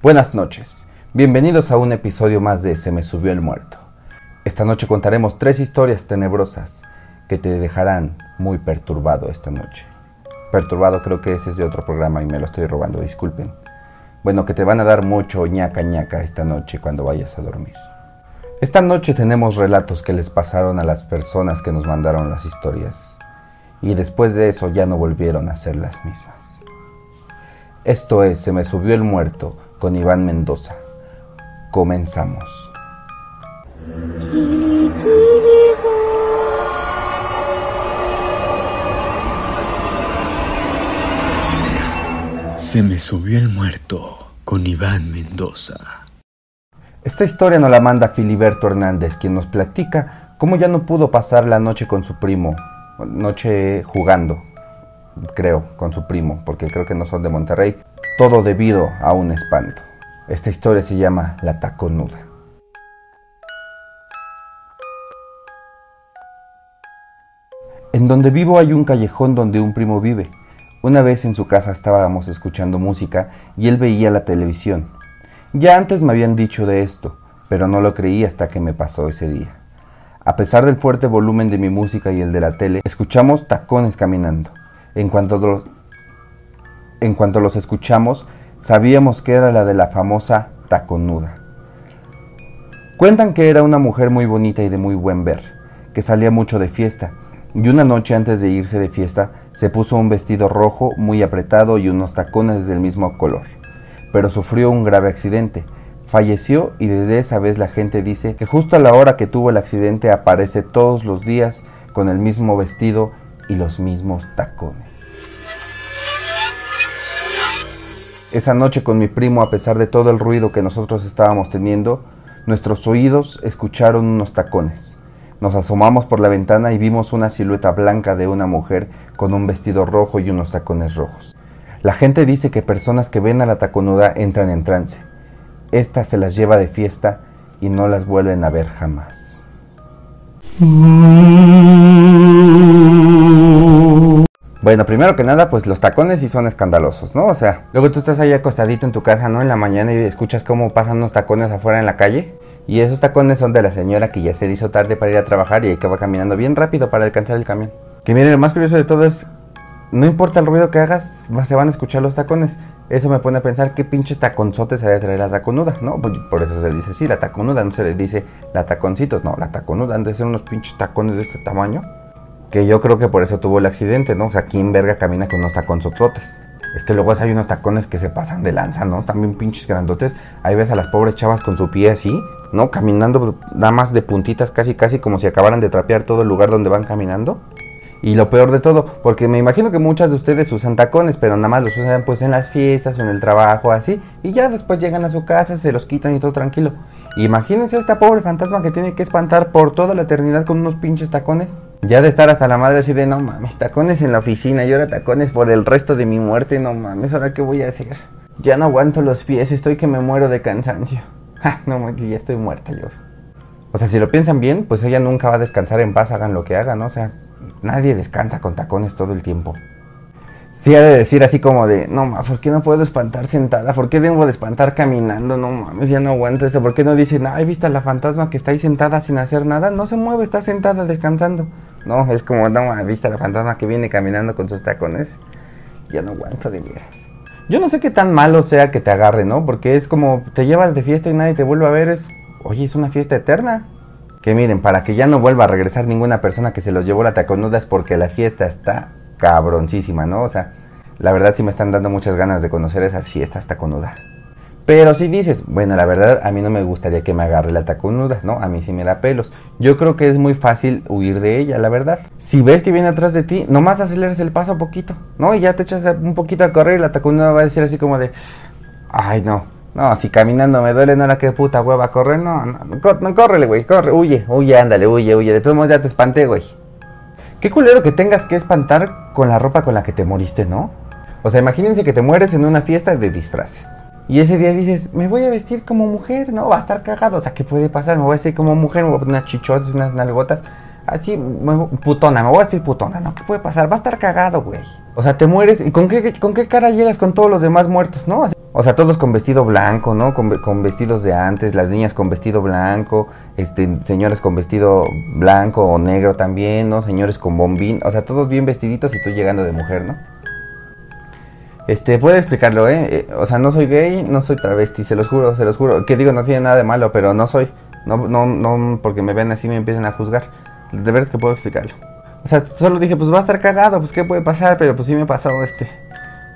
Buenas noches, bienvenidos a un episodio más de Se me subió el muerto. Esta noche contaremos tres historias tenebrosas que te dejarán muy perturbado esta noche. Perturbado creo que ese es de otro programa y me lo estoy robando, disculpen. Bueno, que te van a dar mucho ñaca ñaca esta noche cuando vayas a dormir. Esta noche tenemos relatos que les pasaron a las personas que nos mandaron las historias y después de eso ya no volvieron a ser las mismas. Esto es Se me subió el muerto con Iván Mendoza. Comenzamos. Se me subió el muerto con Iván Mendoza. Esta historia nos la manda Filiberto Hernández, quien nos platica cómo ya no pudo pasar la noche con su primo, noche jugando, creo, con su primo, porque creo que no son de Monterrey, todo debido a un espanto. Esta historia se llama La Taconuda. En donde vivo hay un callejón donde un primo vive. Una vez en su casa estábamos escuchando música y él veía la televisión. Ya antes me habían dicho de esto, pero no lo creí hasta que me pasó ese día. A pesar del fuerte volumen de mi música y el de la tele, escuchamos tacones caminando. En cuanto, en cuanto los escuchamos, sabíamos que era la de la famosa taconuda. Cuentan que era una mujer muy bonita y de muy buen ver, que salía mucho de fiesta, y una noche antes de irse de fiesta se puso un vestido rojo muy apretado y unos tacones del mismo color, pero sufrió un grave accidente. Falleció y desde esa vez la gente dice que justo a la hora que tuvo el accidente aparece todos los días con el mismo vestido y los mismos tacones. Esa noche con mi primo, a pesar de todo el ruido que nosotros estábamos teniendo, nuestros oídos escucharon unos tacones. Nos asomamos por la ventana y vimos una silueta blanca de una mujer con un vestido rojo y unos tacones rojos. La gente dice que personas que ven a la taconuda entran en trance. Esta se las lleva de fiesta y no las vuelven a ver jamás. Bueno, primero que nada, pues los tacones sí son escandalosos, ¿no? O sea, luego tú estás ahí acostadito en tu casa, ¿no? En la mañana y escuchas cómo pasan unos tacones afuera en la calle. Y esos tacones son de la señora que ya se hizo tarde para ir a trabajar y que va caminando bien rápido para alcanzar el camión. Que miren, lo más curioso de todo es, no importa el ruido que hagas, se van a escuchar los tacones. Eso me pone a pensar qué pinches taconzotes se debe traer la taconuda, ¿no? Pues, por eso se dice sí, la taconuda, no se le dice la taconcitos, no, la taconuda han de ser unos pinches tacones de este tamaño. Que yo creo que por eso tuvo el accidente, ¿no? O sea, ¿quién verga camina con unos taconzototes? Es que luego hay unos tacones que se pasan de lanza, ¿no? También pinches grandotes. Ahí ves a las pobres chavas con su pie así, ¿no? Caminando nada más de puntitas, casi casi como si acabaran de trapear todo el lugar donde van caminando. Y lo peor de todo, porque me imagino que muchas de ustedes usan tacones, pero nada más los usan pues en las fiestas o en el trabajo, así. Y ya después llegan a su casa, se los quitan y todo tranquilo. Imagínense a esta pobre fantasma que tiene que espantar por toda la eternidad con unos pinches tacones. Ya de estar hasta la madre así de no mames, tacones en la oficina y ahora tacones por el resto de mi muerte, no mames, ahora qué voy a hacer. Ya no aguanto los pies, estoy que me muero de cansancio. No mames, ya estoy muerta yo. O sea, si lo piensan bien, pues ella nunca va a descansar en paz, hagan lo que hagan, ¿no? O sea, nadie descansa con tacones todo el tiempo. Sí ha de decir así como de, no mames, ¿por qué no puedo espantar sentada? ¿Por qué debo de espantar caminando? No mames, ya no aguanto esto. ¿Por qué no dicen, ay, viste a la fantasma que está ahí sentada sin hacer nada? No se mueve, está sentada descansando. No, es como, no mames, viste a la fantasma que viene caminando con sus tacones. Ya no aguanto de. Yo no sé qué tan malo sea que te agarre, ¿no? Porque es como, te llevas de fiesta y nadie te vuelve a ver. Es, oye, es una fiesta eterna. Que miren, para que ya no vuelva a regresar ninguna persona que se los llevó la taconuda es porque la fiesta está cabroncísima, ¿no? O sea, la verdad sí me están dando muchas ganas de conocer esa fiesta taconuda. Pero si dices, bueno, la verdad a mí no me gustaría que me agarre la taconuda, ¿no? A mí sí me da pelos. Yo creo que es muy fácil huir de ella, la verdad. Si ves que viene atrás de ti, nomás aceleras el paso poquito, ¿no? Y ya te echas un poquito a correr y la taconuda va a decir así como de, ay no, no, si caminando me duele, no la que puta hueva correr, no, no, no, córrele, güey, corre, huye, huye, ándale, huye, huye. De todos modos ya te espanté, güey. Qué culero que tengas que espantar con la ropa con la que te moriste, ¿no? O sea, imagínense que te mueres en una fiesta de disfraces. Y ese día dices, me voy a vestir como mujer, no, va a estar cagado. O sea, ¿qué puede pasar? Me voy a vestir como mujer, me voy a poner unas chichotes, unas nalgotas. Así, putona, me voy a decir putona, ¿no? ¿Qué puede pasar? Va a estar cagado, güey. O sea, te mueres y ¿con qué, con qué cara llegas con todos los demás muertos, no? O sea, todos con vestido blanco, ¿no? Con, vestidos de antes, las niñas con vestido blanco, este, señores con vestido blanco o negro también, ¿no? Señores con bombín, o sea, todos bien vestiditos y tú llegando de mujer, ¿no? Este, puedo explicarlo, ¿eh? ¿eh? O sea, no soy gay, no soy travesti, se los juro, se los juro. Que digo, no tiene nada de malo, pero no soy. No, no, no, porque me ven así me empiezan a juzgar. De verdad que puedo explicarlo. O sea, solo dije, pues va a estar cagado, pues qué puede pasar, pero pues sí me ha pasado este.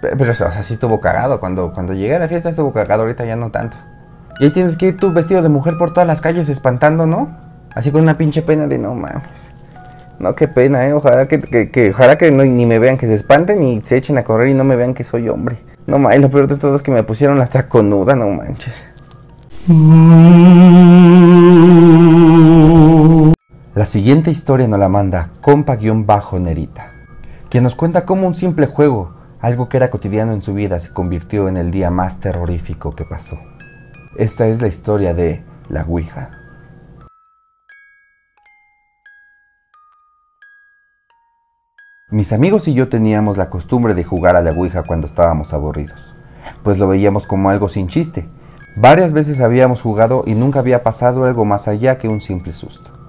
Pero, o sea, sí estuvo cagado. Cuando, cuando llegué a la fiesta estuvo cagado, ahorita ya no tanto. Y ahí tienes que ir tú vestido de mujer por todas las calles espantando, ¿no? Así con una pinche pena de no mames. No, qué pena, ¿eh? Ojalá que, que, ojalá que no, ni me vean, que se espanten y se echen a correr y no me vean que soy hombre. No mames, lo peor de todo es que me pusieron la taconuda, no manches. La siguiente historia nos la manda compa-nerita, quien nos cuenta cómo un simple juego algo que era cotidiano en su vida se convirtió en el día más terrorífico que pasó. Esta es la historia de la Ouija. Mis amigos y yo teníamos la costumbre de jugar a la Ouija cuando estábamos aburridos, pues lo veíamos como algo sin chiste. Varias veces habíamos jugado y nunca había pasado algo más allá que un simple susto.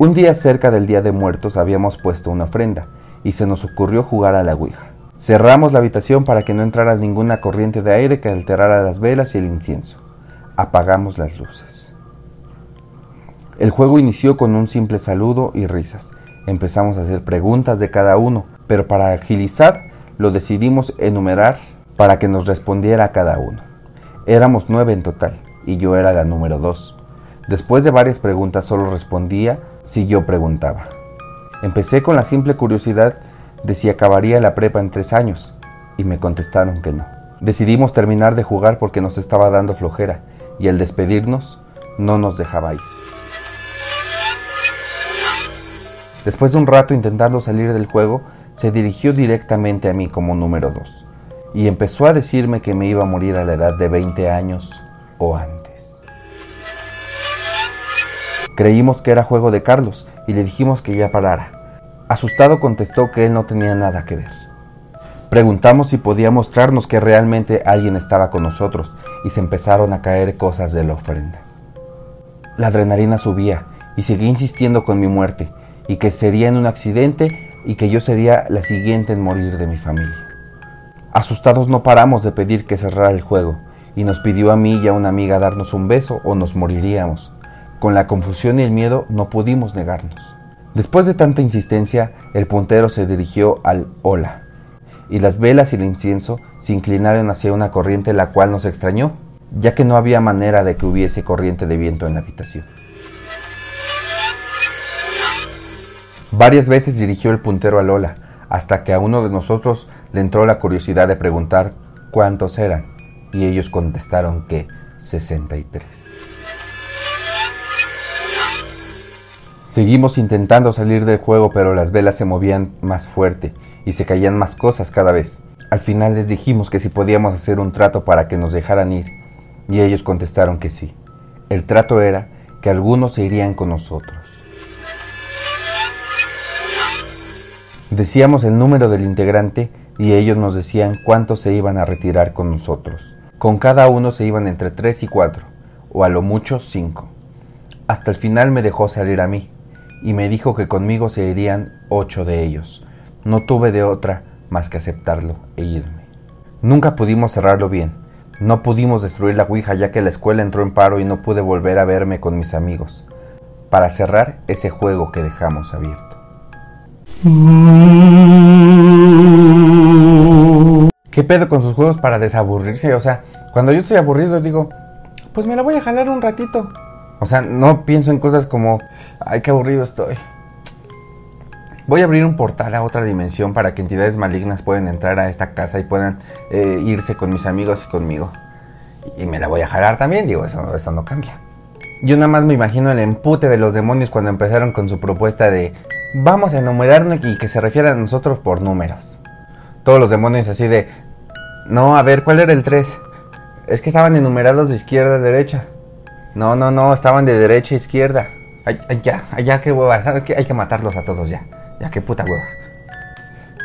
Un día cerca del Día de Muertos habíamos puesto una ofrenda y se nos ocurrió jugar a la Ouija. Cerramos la habitación para que no entrara ninguna corriente de aire que alterara las velas y el incienso. Apagamos las luces. El juego inició con un simple saludo y risas. Empezamos a hacer preguntas de cada uno, pero para agilizar lo decidimos enumerar para que nos respondiera cada uno. Éramos nueve en total y yo era la número dos. Después de varias preguntas solo respondía si yo preguntaba. Empecé con la simple curiosidad de si acabaría la prepa en tres años, y me contestaron que no. Decidimos terminar de jugar porque nos estaba dando flojera, y al despedirnos no nos dejaba ir. Después de un rato intentando salir del juego, se dirigió directamente a mí como número dos, y empezó a decirme que me iba a morir a la edad de 20 años o antes. Creímos que era juego de Carlos y le dijimos que ya parara, Asustado contestó que él no tenía nada que ver. Preguntamos si podía mostrarnos que realmente alguien estaba con nosotros y se empezaron a caer cosas de la ofrenda. La adrenalina subía y seguí insistiendo con mi muerte y que sería en un accidente y que yo sería la siguiente en morir de mi familia. Asustados no paramos de pedir que cerrara el juego y nos pidió a mí y a una amiga darnos un beso o nos moriríamos. Con la confusión y el miedo no pudimos negarnos. Después de tanta insistencia, el puntero se dirigió al hola, y las velas y el incienso se inclinaron hacia una corriente la cual nos extrañó, ya que no había manera de que hubiese corriente de viento en la habitación. Varias veces dirigió el puntero al hola, hasta que a uno de nosotros le entró la curiosidad de preguntar cuántos eran, y ellos contestaron que 63. Seguimos intentando salir del juego, pero las velas se movían más fuerte y se caían más cosas cada vez. Al final les dijimos que si podíamos hacer un trato para que nos dejaran ir, y ellos contestaron que sí. El trato era que algunos se irían con nosotros. Decíamos el número del integrante y ellos nos decían cuántos se iban a retirar con nosotros. Con cada uno se iban entre tres y cuatro, o a lo mucho cinco. Hasta el final me dejó salir a mí y me dijo que conmigo se irían ocho de ellos. No tuve de otra más que aceptarlo e irme. Nunca pudimos cerrarlo bien. No pudimos destruir la Ouija ya que la escuela entró en paro y no pude volver a verme con mis amigos. Para cerrar ese juego que dejamos abierto. ¿Qué pedo con sus juegos para desaburrirse? O sea, cuando yo estoy aburrido digo, pues me la voy a jalar un ratito. O sea, no pienso en cosas como, ay, qué aburrido estoy. Voy a abrir un portal a otra dimensión para que entidades malignas puedan entrar a esta casa y puedan eh, irse con mis amigos y conmigo. Y me la voy a jalar también, digo, eso, eso no cambia. Yo nada más me imagino el empute de los demonios cuando empezaron con su propuesta de vamos a enumerarnos y que se refieran a nosotros por números. Todos los demonios así de, no, a ver, ¿cuál era el 3? Es que estaban enumerados de izquierda a derecha. No, no, no, estaban de derecha a izquierda. Ay, ay, ya, ay, ya, qué hueva. ¿Sabes qué? Hay que matarlos a todos ya. Ya, qué puta hueva.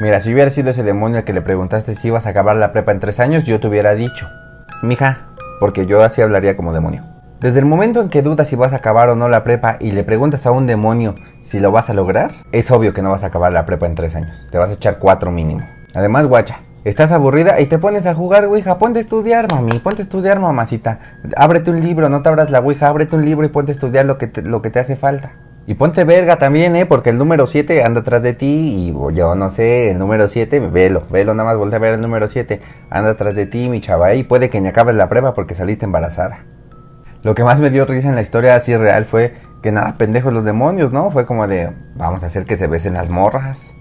Mira, si hubiera sido ese demonio al que le preguntaste si ibas a acabar la prepa en tres años, yo te hubiera dicho. mija, porque yo así hablaría como demonio. Desde el momento en que dudas si vas a acabar o no la prepa y le preguntas a un demonio si lo vas a lograr, es obvio que no vas a acabar la prepa en tres años. Te vas a echar cuatro mínimo. Además, guacha, estás aburrida y te pones a jugar Ouija. Ponte a estudiar, mami. Ponte a estudiar, mamacita. Ábrete un libro, no te abras la Ouija. Ábrete un libro y ponte a estudiar lo que te, lo que te hace falta. Y ponte verga también, ¿eh? Porque el número 7 anda atrás de ti y yo no sé, el número 7, velo, velo, nada más voltea a ver el número 7. Anda atrás de ti, mi chava, y puede que ni acabes la prueba porque saliste embarazada. Lo que más me dio risa en la historia así real fue que nada, pendejos los demonios, ¿no? Fue como de, vamos a hacer que se besen las morras.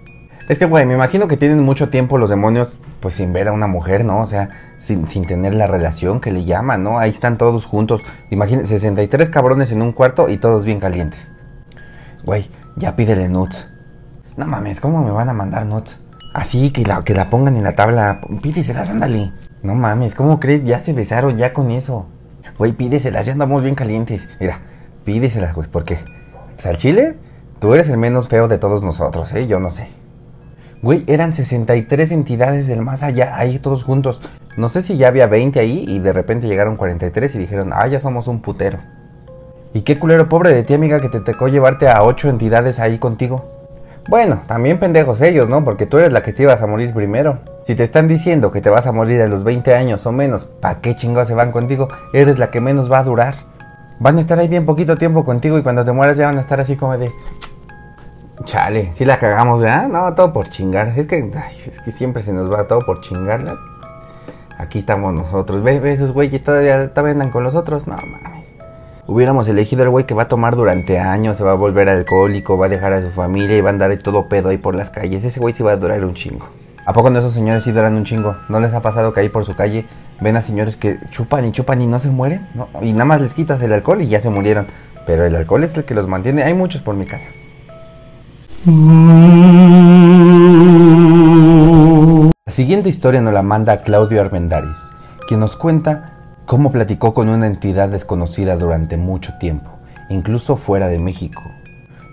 Es que, güey, me imagino que tienen mucho tiempo los demonios, pues sin ver a una mujer, ¿no? O sea, sin, sin tener la relación que le llaman, ¿no? Ahí están todos juntos. Imagínense, 63 cabrones en un cuarto y todos bien calientes. Güey, ya pídele nuts. No mames, ¿cómo me van a mandar nuts? Así, que la, que la pongan en la tabla. Pídeselas, ándale. No mames, ¿cómo crees? Ya se besaron ya con eso. Güey, pídeselas, ya andamos bien calientes. Mira, pídeselas, güey, ¿por qué? Pues al chile, tú eres el menos feo de todos nosotros, ¿eh? Yo no sé. Güey, eran 63 entidades del más allá, ahí todos juntos. No sé si ya había 20 ahí y de repente llegaron 43 y dijeron, ah, ya somos un putero. Y qué culero pobre de ti, amiga, que te tocó llevarte a ocho entidades ahí contigo. Bueno, también pendejos ellos, ¿no? Porque tú eres la que te ibas a morir primero. Si te están diciendo que te vas a morir a los 20 años o menos, ¿pa' qué chingados se van contigo? Eres la que menos va a durar. Van a estar ahí bien poquito tiempo contigo y cuando te mueras ya van a estar así como de... Chale, si la cagamos, ¿verdad? No, todo por chingar. Es que, es que siempre se nos va todo por chingarla. Aquí estamos nosotros. Ve, ve esos güeyes todavía, todavía andan con los otros. No, mames hubiéramos elegido al güey que va a tomar durante años, se va a volver alcohólico, va a dejar a su familia y va a andar todo pedo ahí por las calles. Ese güey sí va a durar un chingo. ¿A poco no esos señores sí duran un chingo? ¿No les ha pasado que ahí por su calle ven a señores que chupan y chupan y no se mueren? Y nada más les quitas el alcohol y ya se murieron. Pero el alcohol es el que los mantiene. Hay muchos por mi casa. La siguiente historia nos la manda Claudio Armendaris, quien nos cuenta cómo platicó con una entidad desconocida durante mucho tiempo, incluso fuera de México.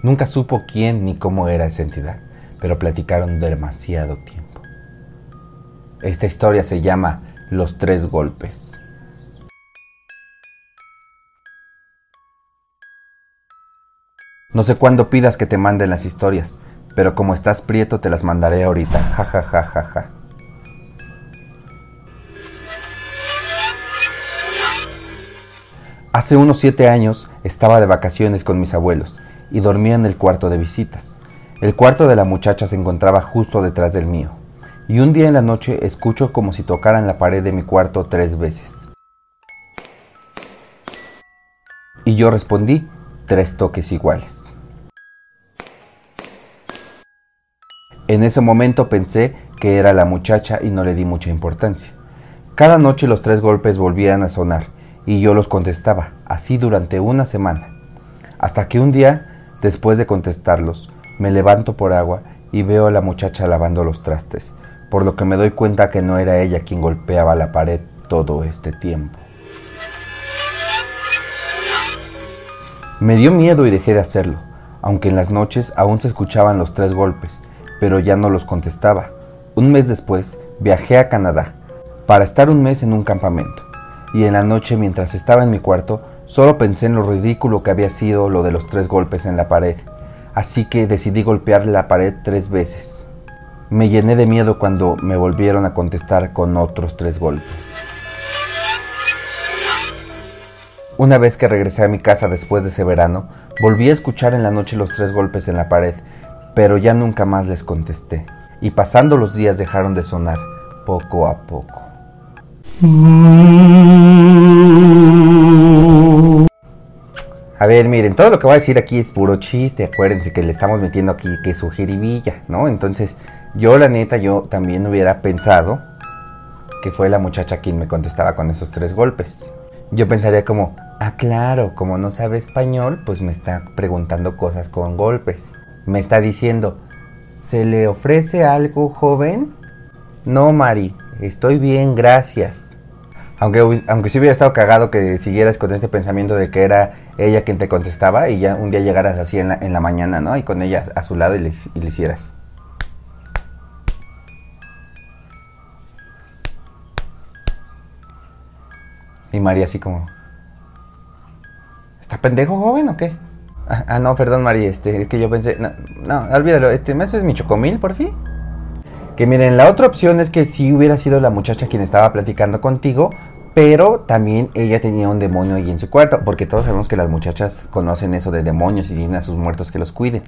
Nunca supo quién ni cómo era esa entidad, pero platicaron demasiado tiempo. Esta historia se llama Los Tres Golpes. No sé cuándo pidas que te manden las historias, pero como estás prieto te las mandaré ahorita. Ja ja ja ja ja. Hace unos siete años estaba de vacaciones con mis abuelos y dormía en el cuarto de visitas. El cuarto de la muchacha se encontraba justo detrás del mío, y un día en la noche escucho como si tocaran la pared de mi cuarto tres veces. Y yo respondí tres toques iguales. En ese momento pensé que era la muchacha y no le di mucha importancia. Cada noche los tres golpes volvían a sonar y yo los contestaba, así durante una semana. Hasta que un día, después de contestarlos, me levanto por agua y veo a la muchacha lavando los trastes, por lo que me doy cuenta que no era ella quien golpeaba la pared todo este tiempo. Me dio miedo y dejé de hacerlo, aunque en las noches aún se escuchaban los tres golpes, pero ya no los contestaba. Un mes después viajé a Canadá para estar un mes en un campamento y en la noche mientras estaba en mi cuarto solo pensé en lo ridículo que había sido lo de los tres golpes en la pared, así que decidí golpear la pared tres veces. Me llené de miedo cuando me volvieron a contestar con otros tres golpes. Una vez que regresé a mi casa después de ese verano, volví a escuchar en la noche los tres golpes en la pared, pero ya nunca más les contesté, y pasando los días dejaron de sonar, poco a poco. A ver, miren, todo lo que voy a decir aquí es puro chiste. Acuérdense que le estamos metiendo aquí que su jiribilla, ¿no? Entonces, yo la neta, yo también hubiera pensado que fue la muchacha quien me contestaba con esos tres golpes. Yo pensaría como, ah, claro, como no sabe español, pues me está preguntando cosas con golpes. Me está diciendo, ¿se le ofrece algo, joven? No, Mari, estoy bien, gracias. Aunque, aunque sí hubiera estado cagado que siguieras con este pensamiento de que era ella quien te contestaba y ya un día llegaras así en la, en la mañana, ¿no? Y con ella a su lado y le, y le hicieras. Y María así como... ¿Está pendejo joven o qué? Ah, no, perdón María, este, es que yo pensé... No, no olvídalo, este, ¿me es mi chocomil por fin? Que miren, la otra opción es que si hubiera sido la muchacha quien estaba platicando contigo, pero también ella tenía un demonio ahí en su cuarto, porque todos sabemos que las muchachas conocen eso de demonios y tienen a sus muertos que los cuiden.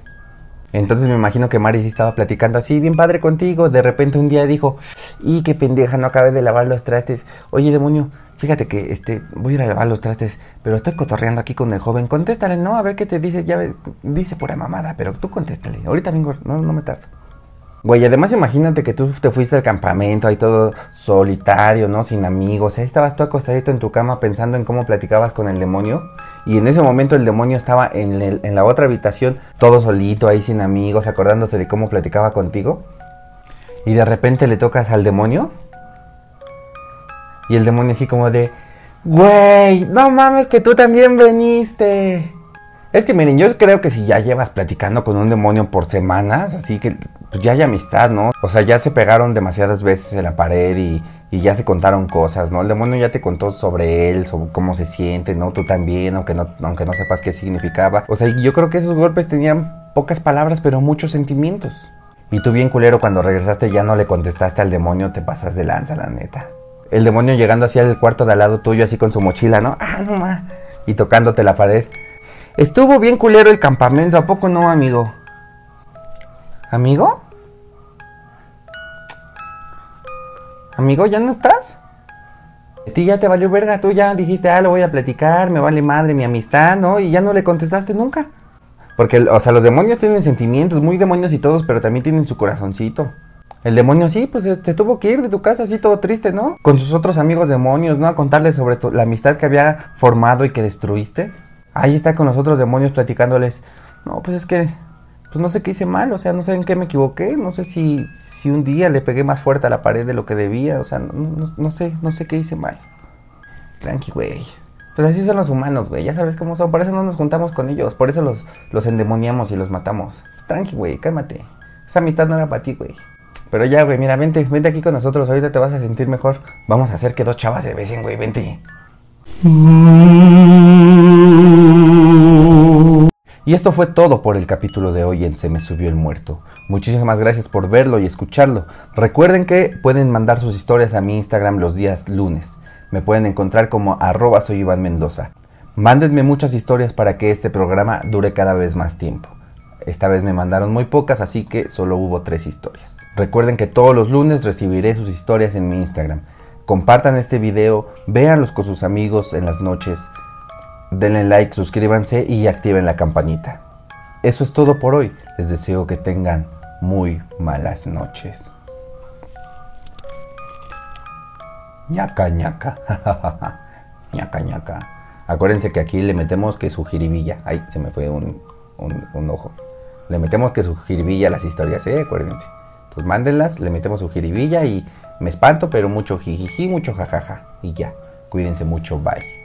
Entonces me imagino que Mari sí estaba platicando así, bien padre contigo. De repente un día dijo, y qué pendeja, no acabé de lavar los trastes. Oye, demonio, fíjate que este, voy a ir a lavar los trastes, pero estoy cotorreando aquí con el joven. Contéstale, no, a ver qué te dice. Ya dice pura mamada, pero tú contéstale. Ahorita vengo, no, no me tardo. Güey, además imagínate que tú te fuiste al campamento ahí todo solitario, ¿no? Sin amigos. Ahí estabas tú acostadito en tu cama pensando en cómo platicabas con el demonio. Y en ese momento el demonio estaba en, la otra habitación, todo solito, ahí sin amigos, acordándose de cómo platicaba contigo. Y de repente le tocas al demonio. Y el demonio así como de, güey, no mames que tú también veniste. Es que miren, yo creo que si ya llevas platicando con un demonio por semanas, así que pues ya hay amistad, ¿no? O sea, ya se pegaron demasiadas veces en la pared y, ya se contaron cosas, ¿no? El demonio ya te contó sobre él, sobre cómo se siente, ¿no? Tú también, aunque no, aunque no sepas qué significaba. O sea, yo creo que esos golpes tenían pocas palabras, pero muchos sentimientos. Y tú bien culero cuando regresaste ya no le contestaste al demonio, te pasas de lanza, la neta. El demonio llegando hacia el cuarto de al lado tuyo así con su mochila, ¿no? Ah, no ma. Y tocándote la pared. Estuvo bien culero el campamento, ¿a poco no, amigo? ¿Amigo? Amigo, ¿ya no estás? A ti ya te valió verga, tú ya dijiste, ah, lo voy a platicar, me vale madre mi amistad, ¿no? Y ya no le contestaste nunca. Porque, o sea, los demonios tienen sentimientos, muy demonios y todos, pero también tienen su corazoncito. El demonio sí, pues se tuvo que ir de tu casa así todo triste, ¿no? Con sus otros amigos demonios, ¿no? A contarles sobre la amistad que había formado y que destruiste ahí está con los otros demonios platicándoles, no, pues es que, pues no sé qué hice mal, o sea, no sé en qué me equivoqué, no sé si, si un día le pegué más fuerte a la pared de lo que debía, o sea, no, sé, no sé qué hice mal. Tranqui, güey. Pues así son los humanos, güey, ya sabes cómo son, por eso no nos juntamos con ellos, por eso los, los endemoniamos y los matamos. Tranqui, güey, cálmate. Esa amistad no era para ti, güey. Pero ya, güey, mira, vente, vente aquí con nosotros, ahorita te vas a sentir mejor. Vamos a hacer que dos chavas se besen, güey, vente. Y esto fue todo por el capítulo de hoy en Se me subió el muerto. Muchísimas gracias por verlo y escucharlo. Recuerden que pueden mandar sus historias a mi Instagram los días lunes. Me pueden encontrar como arroba soy Iván Mendoza. Mándenme muchas historias para que este programa dure cada vez más tiempo. Esta vez me mandaron muy pocas, así que solo hubo tres historias. Recuerden que todos los lunes recibiré sus historias en mi Instagram. Compartan este video, véanlos con sus amigos en las noches denle like, suscríbanse y activen la campanita. Eso es todo por hoy. Les deseo que tengan muy malas noches. ñaca ñaca. ñaca ñaca. Acuérdense que aquí le metemos que su jiribilla. Ay, se me fue un, un, ojo. Le metemos que su jiribilla a las historias, ¿eh? Acuérdense. Pues mándenlas, le metemos su jiribilla y me espanto, pero mucho jijiji, mucho jajaja. Y ya. Cuídense mucho, bye.